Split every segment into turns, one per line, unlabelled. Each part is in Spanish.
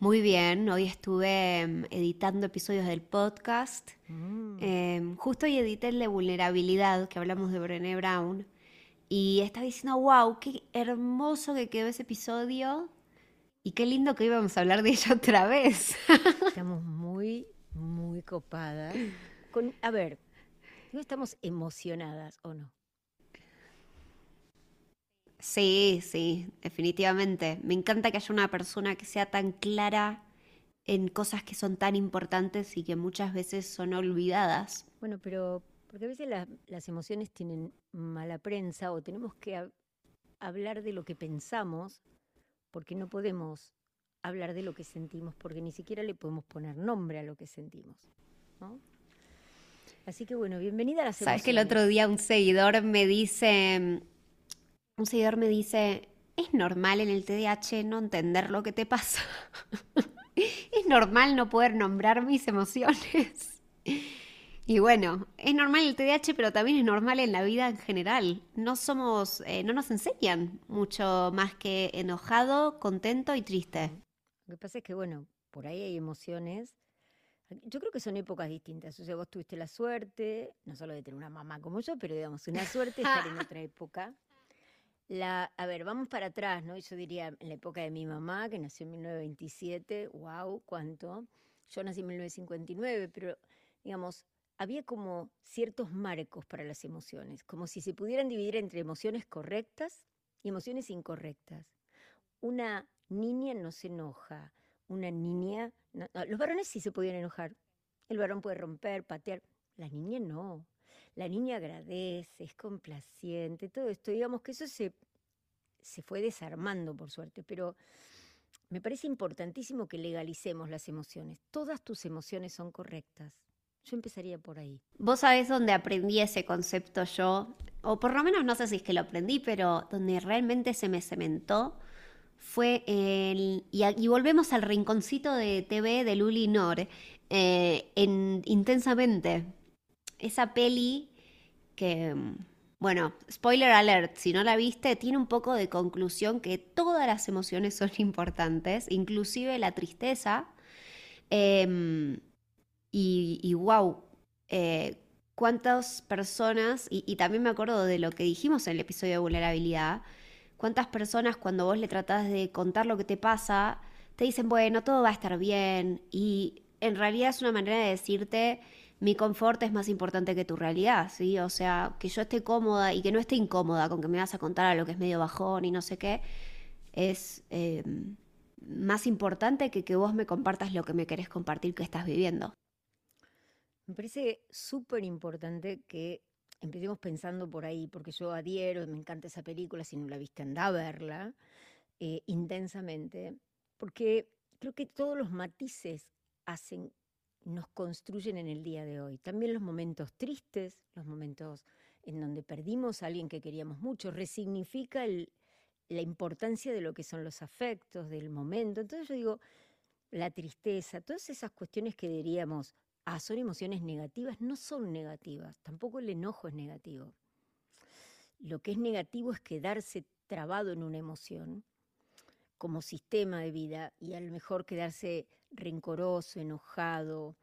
Muy bien, hoy estuve em, editando episodios del podcast.
Mm.
Em, justo hoy edité el de vulnerabilidad, que hablamos de Brené Brown. Y estaba diciendo, wow, qué hermoso que quedó ese episodio. Y qué lindo que íbamos a hablar de ella otra vez.
Estamos muy, muy copadas. Con, a ver, ¿no estamos emocionadas o no?
Sí, sí, definitivamente. Me encanta que haya una persona que sea tan clara en cosas que son tan importantes y que muchas veces son olvidadas.
Bueno, pero porque a veces la- las emociones tienen mala prensa o tenemos que hab- hablar de lo que pensamos porque no podemos hablar de lo que sentimos porque ni siquiera le podemos poner nombre a lo que sentimos. ¿no? Así que bueno, bienvenida a las
Sabes que el otro día un seguidor me dice, un seguidor me dice, es normal en el TDAH no entender lo que te pasa. es normal no poder nombrar mis emociones. Y bueno, es normal en el TDAH, pero también es normal en la vida en general. No somos, eh, no nos enseñan mucho más que enojado, contento y triste.
Lo que pasa es que, bueno, por ahí hay emociones. Yo creo que son épocas distintas. O sea, vos tuviste la suerte, no solo de tener una mamá como yo, pero digamos, una suerte estar en otra época. La, a ver, vamos para atrás, ¿no? Yo diría en la época de mi mamá, que nació en 1927, wow, ¿cuánto? Yo nací en 1959, pero digamos, había como ciertos marcos para las emociones, como si se pudieran dividir entre emociones correctas y emociones incorrectas. Una niña no se enoja, una niña... no- los varones sí se podían enojar. El varón puede romper, patear. La niña no. La niña agradece, es complaciente, todo esto. Digamos que eso se, se fue desarmando, por suerte, pero me parece importantísimo que legalicemos las emociones. Todas tus emociones son correctas. Yo empezaría por ahí.
Vos sabés dónde aprendí ese concepto yo, o por lo menos no sé si es que lo aprendí, pero donde realmente se me cementó fue el... Y, volvemos al rinconcito de TV de Luli Nor, eh, en Intensamente. Esa peli que, bueno, spoiler alert, si no la viste, tiene un poco de conclusión que todas las emociones son importantes, inclusive la tristeza. Em, y, y wow, eh, cuántas personas, y, y también me acuerdo de lo que dijimos en el episodio de vulnerabilidad, cuántas personas cuando vos le tratás de contar lo que te pasa, te dicen, bueno, todo va a estar bien, y en realidad es una manera de decirte, mi confort es más importante que tu realidad, ¿sí? O sea, que yo esté cómoda y que no esté incómoda con que me vas a contar a lo que es medio bajón y no sé qué, es eh, más importante que que vos me compartas lo que me querés compartir que estás viviendo.
Me parece súper importante que empecemos pensando por ahí, porque yo adhiero, me encanta esa película, si no la viste, anda a verla eh, intensamente, porque creo que todos los matices hacen, nos construyen en el día de hoy. También los momentos tristes, los momentos en donde perdimos a alguien que queríamos mucho, resignifica la importancia de lo que son los afectos, del momento. Entonces yo digo, la tristeza, todas esas cuestiones que diríamos, ah, son emociones negativas, no son negativas, tampoco el enojo es negativo. Lo que es negativo es quedarse trabado en una emoción como sistema de vida y a lo mejor quedarse rencoroso, enojado,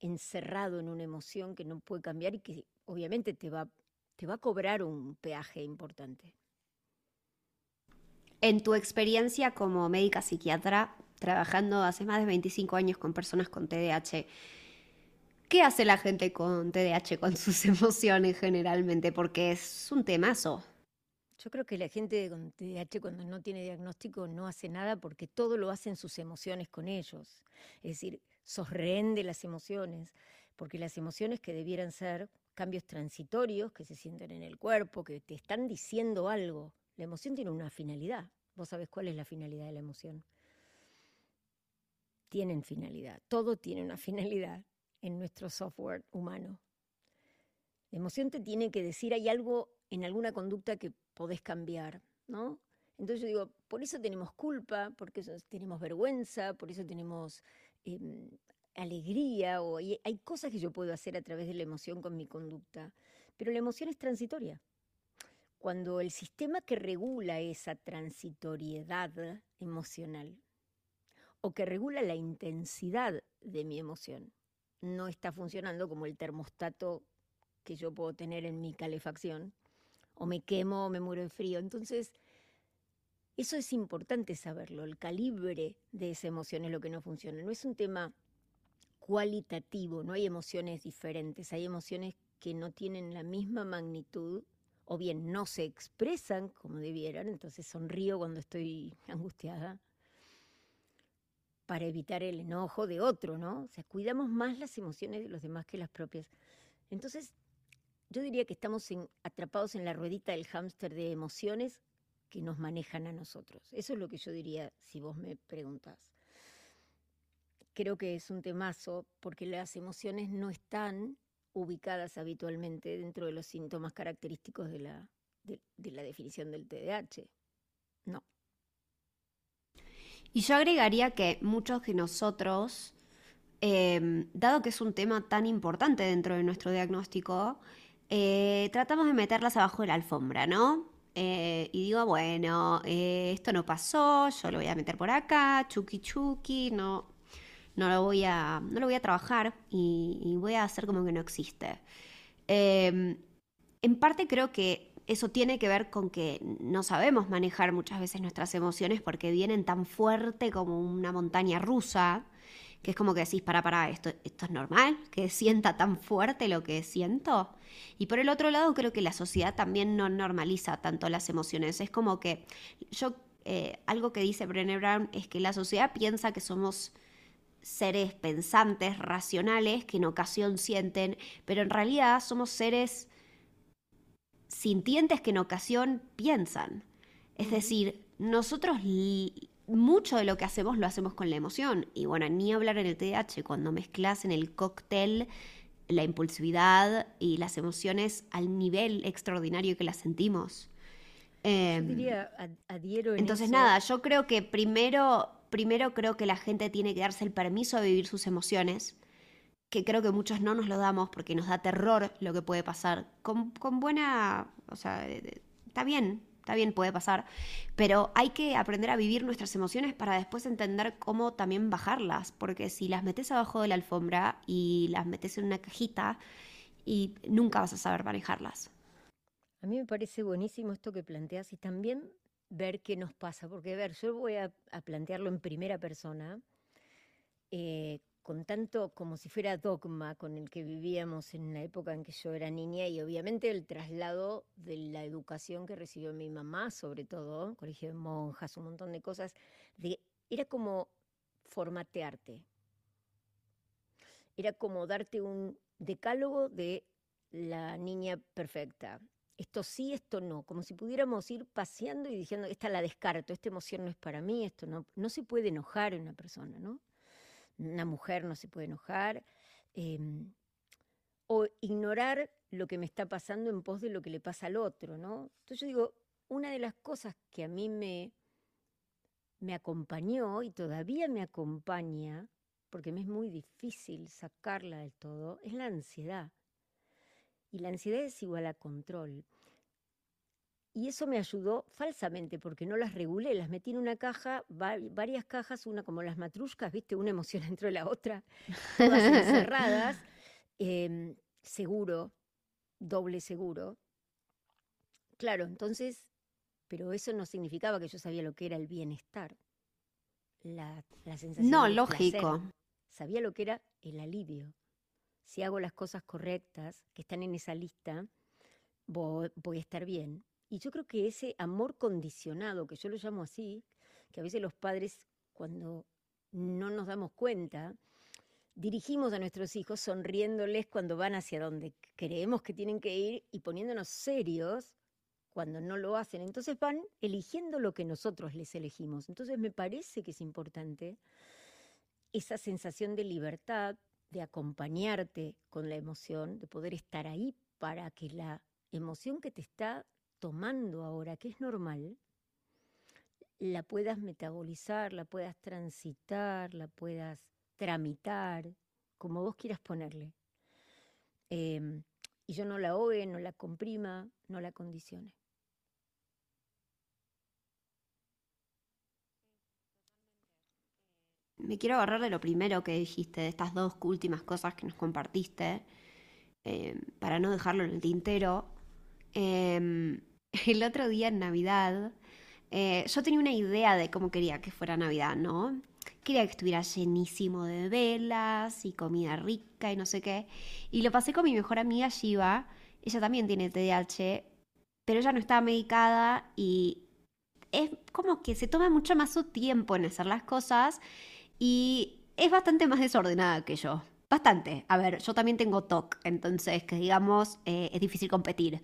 encerrado en una emoción que no puede cambiar y que obviamente te va, te va a cobrar un peaje importante.
En tu experiencia como médica psiquiatra, trabajando hace más de 25 años con personas con TDAH, ¿qué hace la gente con TDAH con sus emociones generalmente? Porque es un temazo.
Yo creo que la gente con TDAH cuando no tiene diagnóstico no hace nada porque todo lo hacen sus emociones con ellos. Es decir, sos de las emociones, porque las emociones que debieran ser cambios transitorios que se sienten en el cuerpo, que te están diciendo algo. La emoción tiene una finalidad. ¿Vos sabés cuál es la finalidad de la emoción? Tienen finalidad. Todo tiene una finalidad. en nuestro software humano. La emoción te tiene que decir, hay algo en alguna conducta que podés cambiar, ¿no? Entonces yo digo, por eso tenemos culpa, porque tenemos vergüenza, por eso tenemos em, alegría, o hay cosas que yo puedo hacer a través de la emoción con mi conducta, pero la emoción es transitoria. Cuando el sistema que regula esa transitoriedad emocional o que regula la intensidad de mi emoción no está funcionando como el termostato que yo puedo tener en mi calefacción, o me quemo o me muero de frío. Entonces, eso es importante saberlo, el calibre de esa emoción es lo que no funciona. No es un tema cualitativo, no hay emociones diferentes, hay emociones que no tienen la misma magnitud o bien no se expresan como debieran, entonces sonrío cuando estoy angustiada para evitar el enojo de otro, ¿no? O sea, cuidamos más las emociones de los demás que las propias. Entonces, yo diría que estamos atrapados en la ruedita del hámster de emociones que nos manejan a nosotros. Eso es lo que yo diría si vos me preguntás. Creo que es un temazo porque las emociones no están ubicadas habitualmente dentro de los síntomas característicos de la, de, la definición del TDAH. No.
Y yo agregaría que muchos de nosotros, em, dado que es un tema tan importante dentro de nuestro diagnóstico, eh, tratamos de meterlas abajo de la alfombra, ¿no? Eh, y digo, bueno, eh, esto no pasó, yo lo voy a meter por acá, chuki chuki, no, no, lo, voy a, no lo voy a trabajar y, voy a hacer como que no existe. Em, en parte creo que eso tiene que ver con que no sabemos manejar muchas veces nuestras emociones porque vienen tan fuerte como una montaña rusa, que es como que decís, para, para, esto, esto es normal, que sienta tan fuerte lo que siento. Y por el otro lado, creo que la sociedad también no normaliza tanto las emociones. Es como que yo, eh, algo que dice Brené Brown es que la sociedad piensa que somos seres pensantes, racionales, que en ocasión sienten, pero en realidad somos seres sintientes que en ocasión piensan. Es decir, nosotros mucho de lo que hacemos lo hacemos con la emoción. Y bueno, ni hablar en el TDAH, cuando mezclas en el cóctel la impulsividad y las emociones al nivel extraordinario que las sentimos.
Em, diría, adhiero
entonces, nada, yo creo que primero, primero creo que la gente tiene que darse el permiso de vivir sus emociones, que creo que muchos no nos lo damos porque nos da terror lo que puede pasar. Con, con buena, o sea, está bien, está bien, puede pasar, pero hay que aprender a vivir nuestras emociones para después entender cómo también bajarlas, porque si las metes abajo de la alfombra y las metes en una cajita, y nunca vas a saber manejarlas.
A mí me parece buenísimo esto que planteas y también ver qué nos pasa, porque a ver, yo voy a, plantearlo en primera persona, eh, con tanto como si fuera dogma con el que vivíamos en la época en que yo era niña y obviamente el traslado de la educación que recibió mi mamá, sobre todo, colegio de monjas, un montón de cosas, de, era como formatearte. Era como darte un decálogo de la niña perfecta. Esto sí, esto no, como si pudiéramos ir paseando y diciendo, esta la descarto, esta emoción no es para mí, esto no, no se puede enojar en una persona, ¿no? Una mujer no se puede enojar, em, o ignorar lo que me está pasando en pos de lo que le pasa al otro, ¿no? Entonces yo digo, una de las cosas que a mí me, me acompañó y todavía me acompaña, porque me es muy difícil sacarla del todo, es la ansiedad. Y la ansiedad es igual a control. Y eso me ayudó falsamente, porque no las regulé, las metí en una caja, varias cajas, una como las matruscas, ¿viste? Una emoción dentro de la otra, todas encerradas, em, seguro, doble seguro. Claro, entonces, pero eso no significaba que yo sabía lo que era el bienestar, la, sensación.
No, lógico.
Sabía lo que era el alivio. Si hago las cosas correctas, que están en esa lista, voy a estar bien y yo creo que ese amor condicionado, que yo lo llamo así, que a veces los padres cuando no nos damos cuenta, dirigimos a nuestros hijos sonriéndoles cuando van hacia donde creemos que tienen que ir y poniéndonos serios cuando no lo hacen. Entonces van eligiendo lo que nosotros les elegimos. Entonces me parece que es importante esa sensación de libertad, de acompañarte con la emoción, de poder estar ahí para que la emoción que te está tomando ahora, que es normal, la puedas metabolizar, la puedas transitar, la puedas tramitar, como vos quieras ponerle. Em, y yo no la ahogue, no la comprima, no la condicione.
Me quiero agarrar de lo primero que dijiste, de estas dos últimas cosas que nos compartiste, em, para no dejarlo en el tintero. Em, el otro día en Navidad, eh, yo tenía una idea de cómo quería que fuera Navidad, ¿no? Quería que estuviera llenísimo de velas y comida rica y no sé qué. Y lo pasé con mi mejor amiga Shiva. Ella también tiene TDAH, pero ella no estaba medicada y es como que se toma mucho más su tiempo en hacer las cosas y es bastante más desordenada que yo. Bastante. A ver, yo también tengo TOC, entonces que digamos eh, es difícil competir.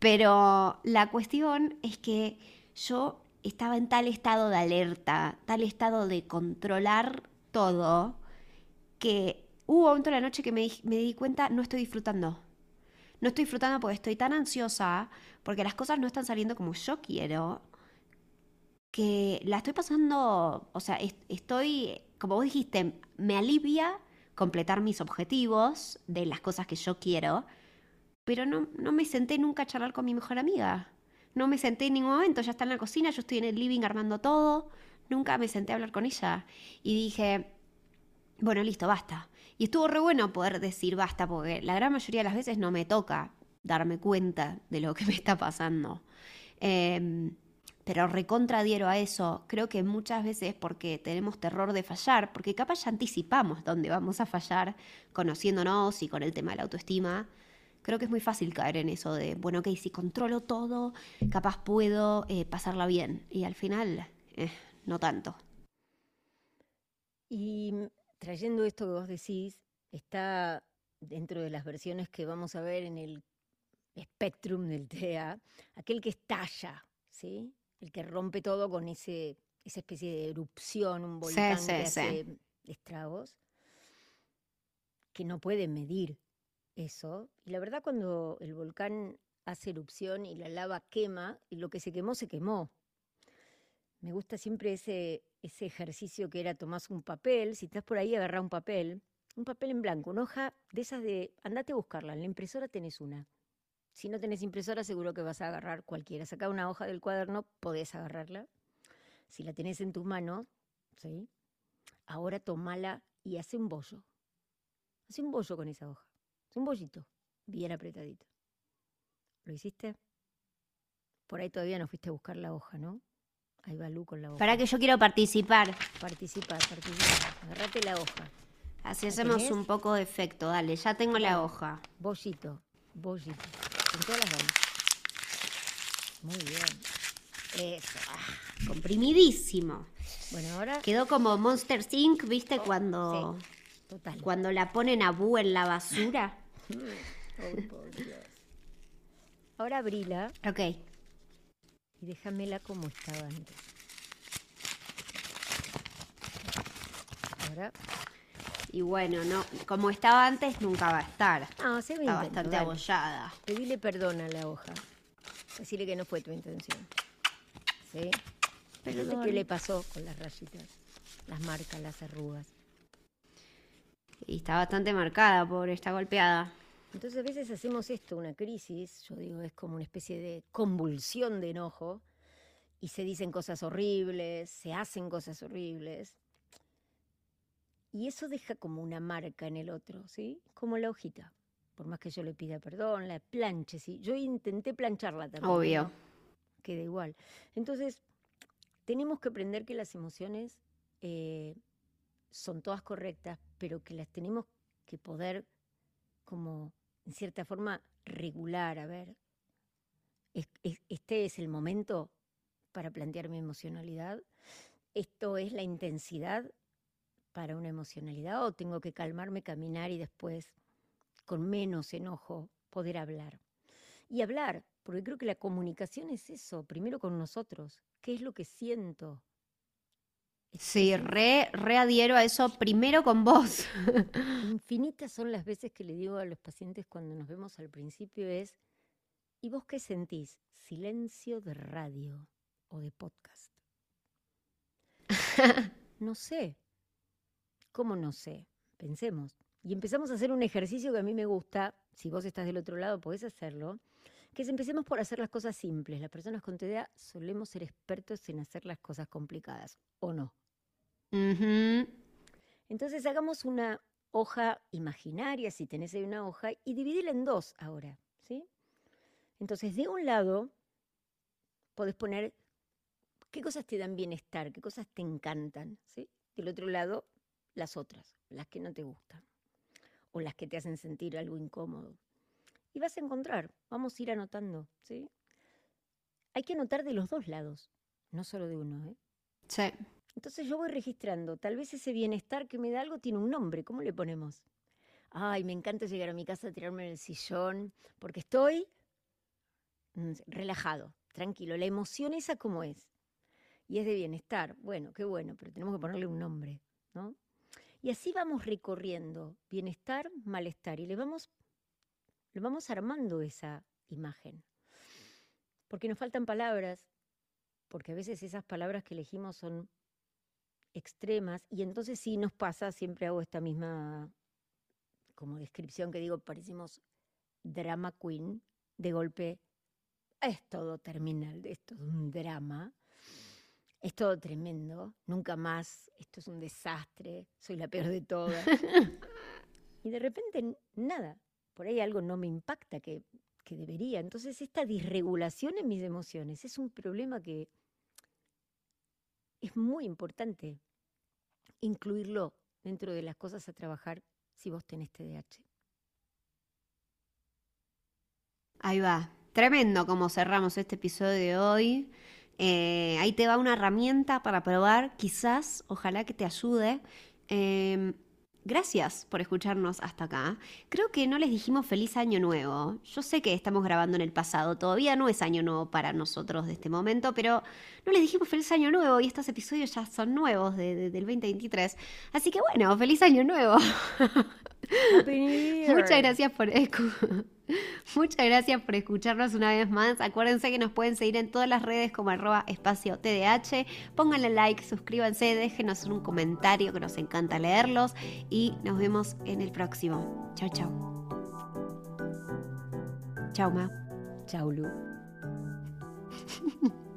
Pero la cuestión es que yo estaba en tal estado de alerta, tal estado de controlar todo, que hubo un momento de la noche que me, me di cuenta, no estoy disfrutando. No estoy disfrutando porque estoy tan ansiosa, porque las cosas no están saliendo como yo quiero, que la estoy pasando, o sea, estoy, como vos dijiste, me alivia completar mis objetivos de las cosas que yo quiero, pero no, no me senté nunca a charlar con mi mejor amiga. No me senté en ningún momento, ya está en la cocina, yo estoy en el living armando todo, nunca me senté a hablar con ella. Y dije, bueno, listo, basta. Y estuvo re bueno poder decir basta, porque la gran mayoría de las veces no me toca darme cuenta de lo que me está pasando. Em, pero recontradhiero a eso. Creo que muchas veces porque tenemos terror de fallar, porque capaz ya anticipamos dónde vamos a fallar conociéndonos y con el tema de la autoestima. Creo que es muy fácil caer en eso de, bueno, ok, si controlo todo, capaz puedo eh, pasarla bien. Y al final, eh, no tanto.
Y trayendo esto que vos decís, está dentro de las versiones que vamos a ver en el espectrum del TEA, aquel que estalla, ¿sí? El que rompe todo con ese, esa especie de erupción, un volcán que hace estragos, que no puede medir eso. Y la verdad cuando el volcán hace erupción y la lava quema, y lo que se quemó, se quemó. Me gusta siempre ese, ese ejercicio que era tomás un papel, si estás por ahí agarra un papel, un papel en blanco, una hoja de esas de, andate a buscarla, en la impresora tenés una. Si no tenés impresora, seguro que vas a agarrar cualquiera. Saca una hoja del cuaderno, podés agarrarla. Si la tenés en tus manos, ¿sí? Ahora tomala y hace un bollo. Hace un bollo con esa hoja. Es un bollito, bien apretadito. ¿Lo hiciste? Por ahí todavía no fuiste a buscar la hoja, ¿no? Ahí va Lu con la hoja.
Para que yo quiero participar.
Participar, participar. Agarrate la hoja.
Así hacemos un poco de efecto. Dale, ya tengo la hoja.
Bollito, bollito. Con todas las ganas. Muy bien. Eso.
Ah, comprimidísimo.
Bueno, ahora.
Quedó como Monster Inc., ¿viste? Oh, cuando. Total. Cuando la ponen a Boo en la basura.
Ahora abrila.
Ok.
Y déjamela como estaba antes.
Ahora. Y bueno, no, como estaba antes, nunca va a estar.
Ah, se
Está bastante abollada.
Pedile perdón a la hoja. Decirle que no fue tu intención. ¿Sí? Pero qué le pasó con las rayitas, las marcas, las arrugas.
Y está bastante marcada, por esta golpeada.
Entonces a veces hacemos esto, una crisis, yo digo, es como una especie de convulsión de enojo, y se dicen cosas horribles, se hacen cosas horribles, y eso deja como una marca en el otro, ¿sí? Como la hojita. Por más que yo le pida perdón, la planche, ¿sí? Yo intenté plancharla también.
Obvio.
Queda igual. Entonces, tenemos que aprender que las emociones eh, son todas correctas, pero que las tenemos que poder como en cierta forma regular, a ver, este es el momento para plantear mi emocionalidad, esto es la intensidad para una emocionalidad o tengo que calmarme, caminar y después con menos enojo poder hablar. Y hablar, porque creo que la comunicación es eso, primero con nosotros, qué es lo que siento,
Sí, re, re adhiero a eso primero con vos.
Infinitas son las veces que le digo a los pacientes cuando nos vemos al principio es, ¿y vos qué sentís? Silencio de radio o de podcast. no sé. ¿Cómo no sé? Pensemos. Y empezamos a hacer un ejercicio que a mí me gusta, si vos estás del otro lado podés hacerlo, que es empecemos por hacer las cosas simples. Las personas con TDA solemos ser expertos en hacer las cosas complicadas, ¿o no? Entonces hagamos una hoja imaginaria, si tenés ahí una hoja, y divídela en dos ahora, ¿sí? Entonces, de un lado, podés poner qué cosas te dan bienestar, qué cosas te encantan, ¿sí? Del otro lado, las otras, las que no te gustan, o las que te hacen sentir algo incómodo. Y vas a encontrar, vamos a ir anotando, ¿sí? Hay que anotar de los dos lados, no solo de uno, ¿eh?
Sí.
Entonces yo voy registrando, tal vez ese bienestar que me da algo tiene un nombre, ¿cómo le ponemos? Ay, me encanta llegar a mi casa, tirarme en el sillón, porque estoy mm, relajado, tranquilo. La emoción esa como es. Y es de bienestar. Bueno, qué bueno, pero tenemos que ponerle un nombre, ¿no? Y así vamos recorriendo bienestar, malestar, y le vamos, le vamos armando esa imagen. Porque nos faltan palabras, porque a veces esas palabras que elegimos son extremas y entonces sí nos pasa, siempre hago esta misma como descripción que digo, parecemos drama queen, de golpe es todo terminal, es todo un drama, es todo tremendo, nunca más, esto es un desastre, soy la peor de todas. y de repente nada, por ahí algo no me impacta que, que debería. Entonces esta disregulación en mis emociones es un problema que es muy importante incluirlo dentro de las cosas a trabajar si vos tenés TDAH.
Ahí va. Tremendo como cerramos este episodio de hoy. Eh, ahí te va una herramienta para probar, quizás, ojalá que te ayude. Em, Gracias por escucharnos hasta acá. Creo que no les dijimos feliz año nuevo. Yo sé que estamos grabando en el pasado, todavía no es año nuevo para nosotros de este momento, pero no les dijimos feliz año nuevo y estos episodios ya son nuevos del 2023. Así que bueno, feliz año nuevo. Muchas gracias por Muchas gracias por escucharnos una vez más. Acuérdense que nos pueden seguir en todas las redes como arroba espacio TDH. Pónganle like, suscríbanse, déjenos un comentario que nos encanta leerlos y nos vemos en el próximo. Chao, chao. Chao, Ma.
Chao, Lu.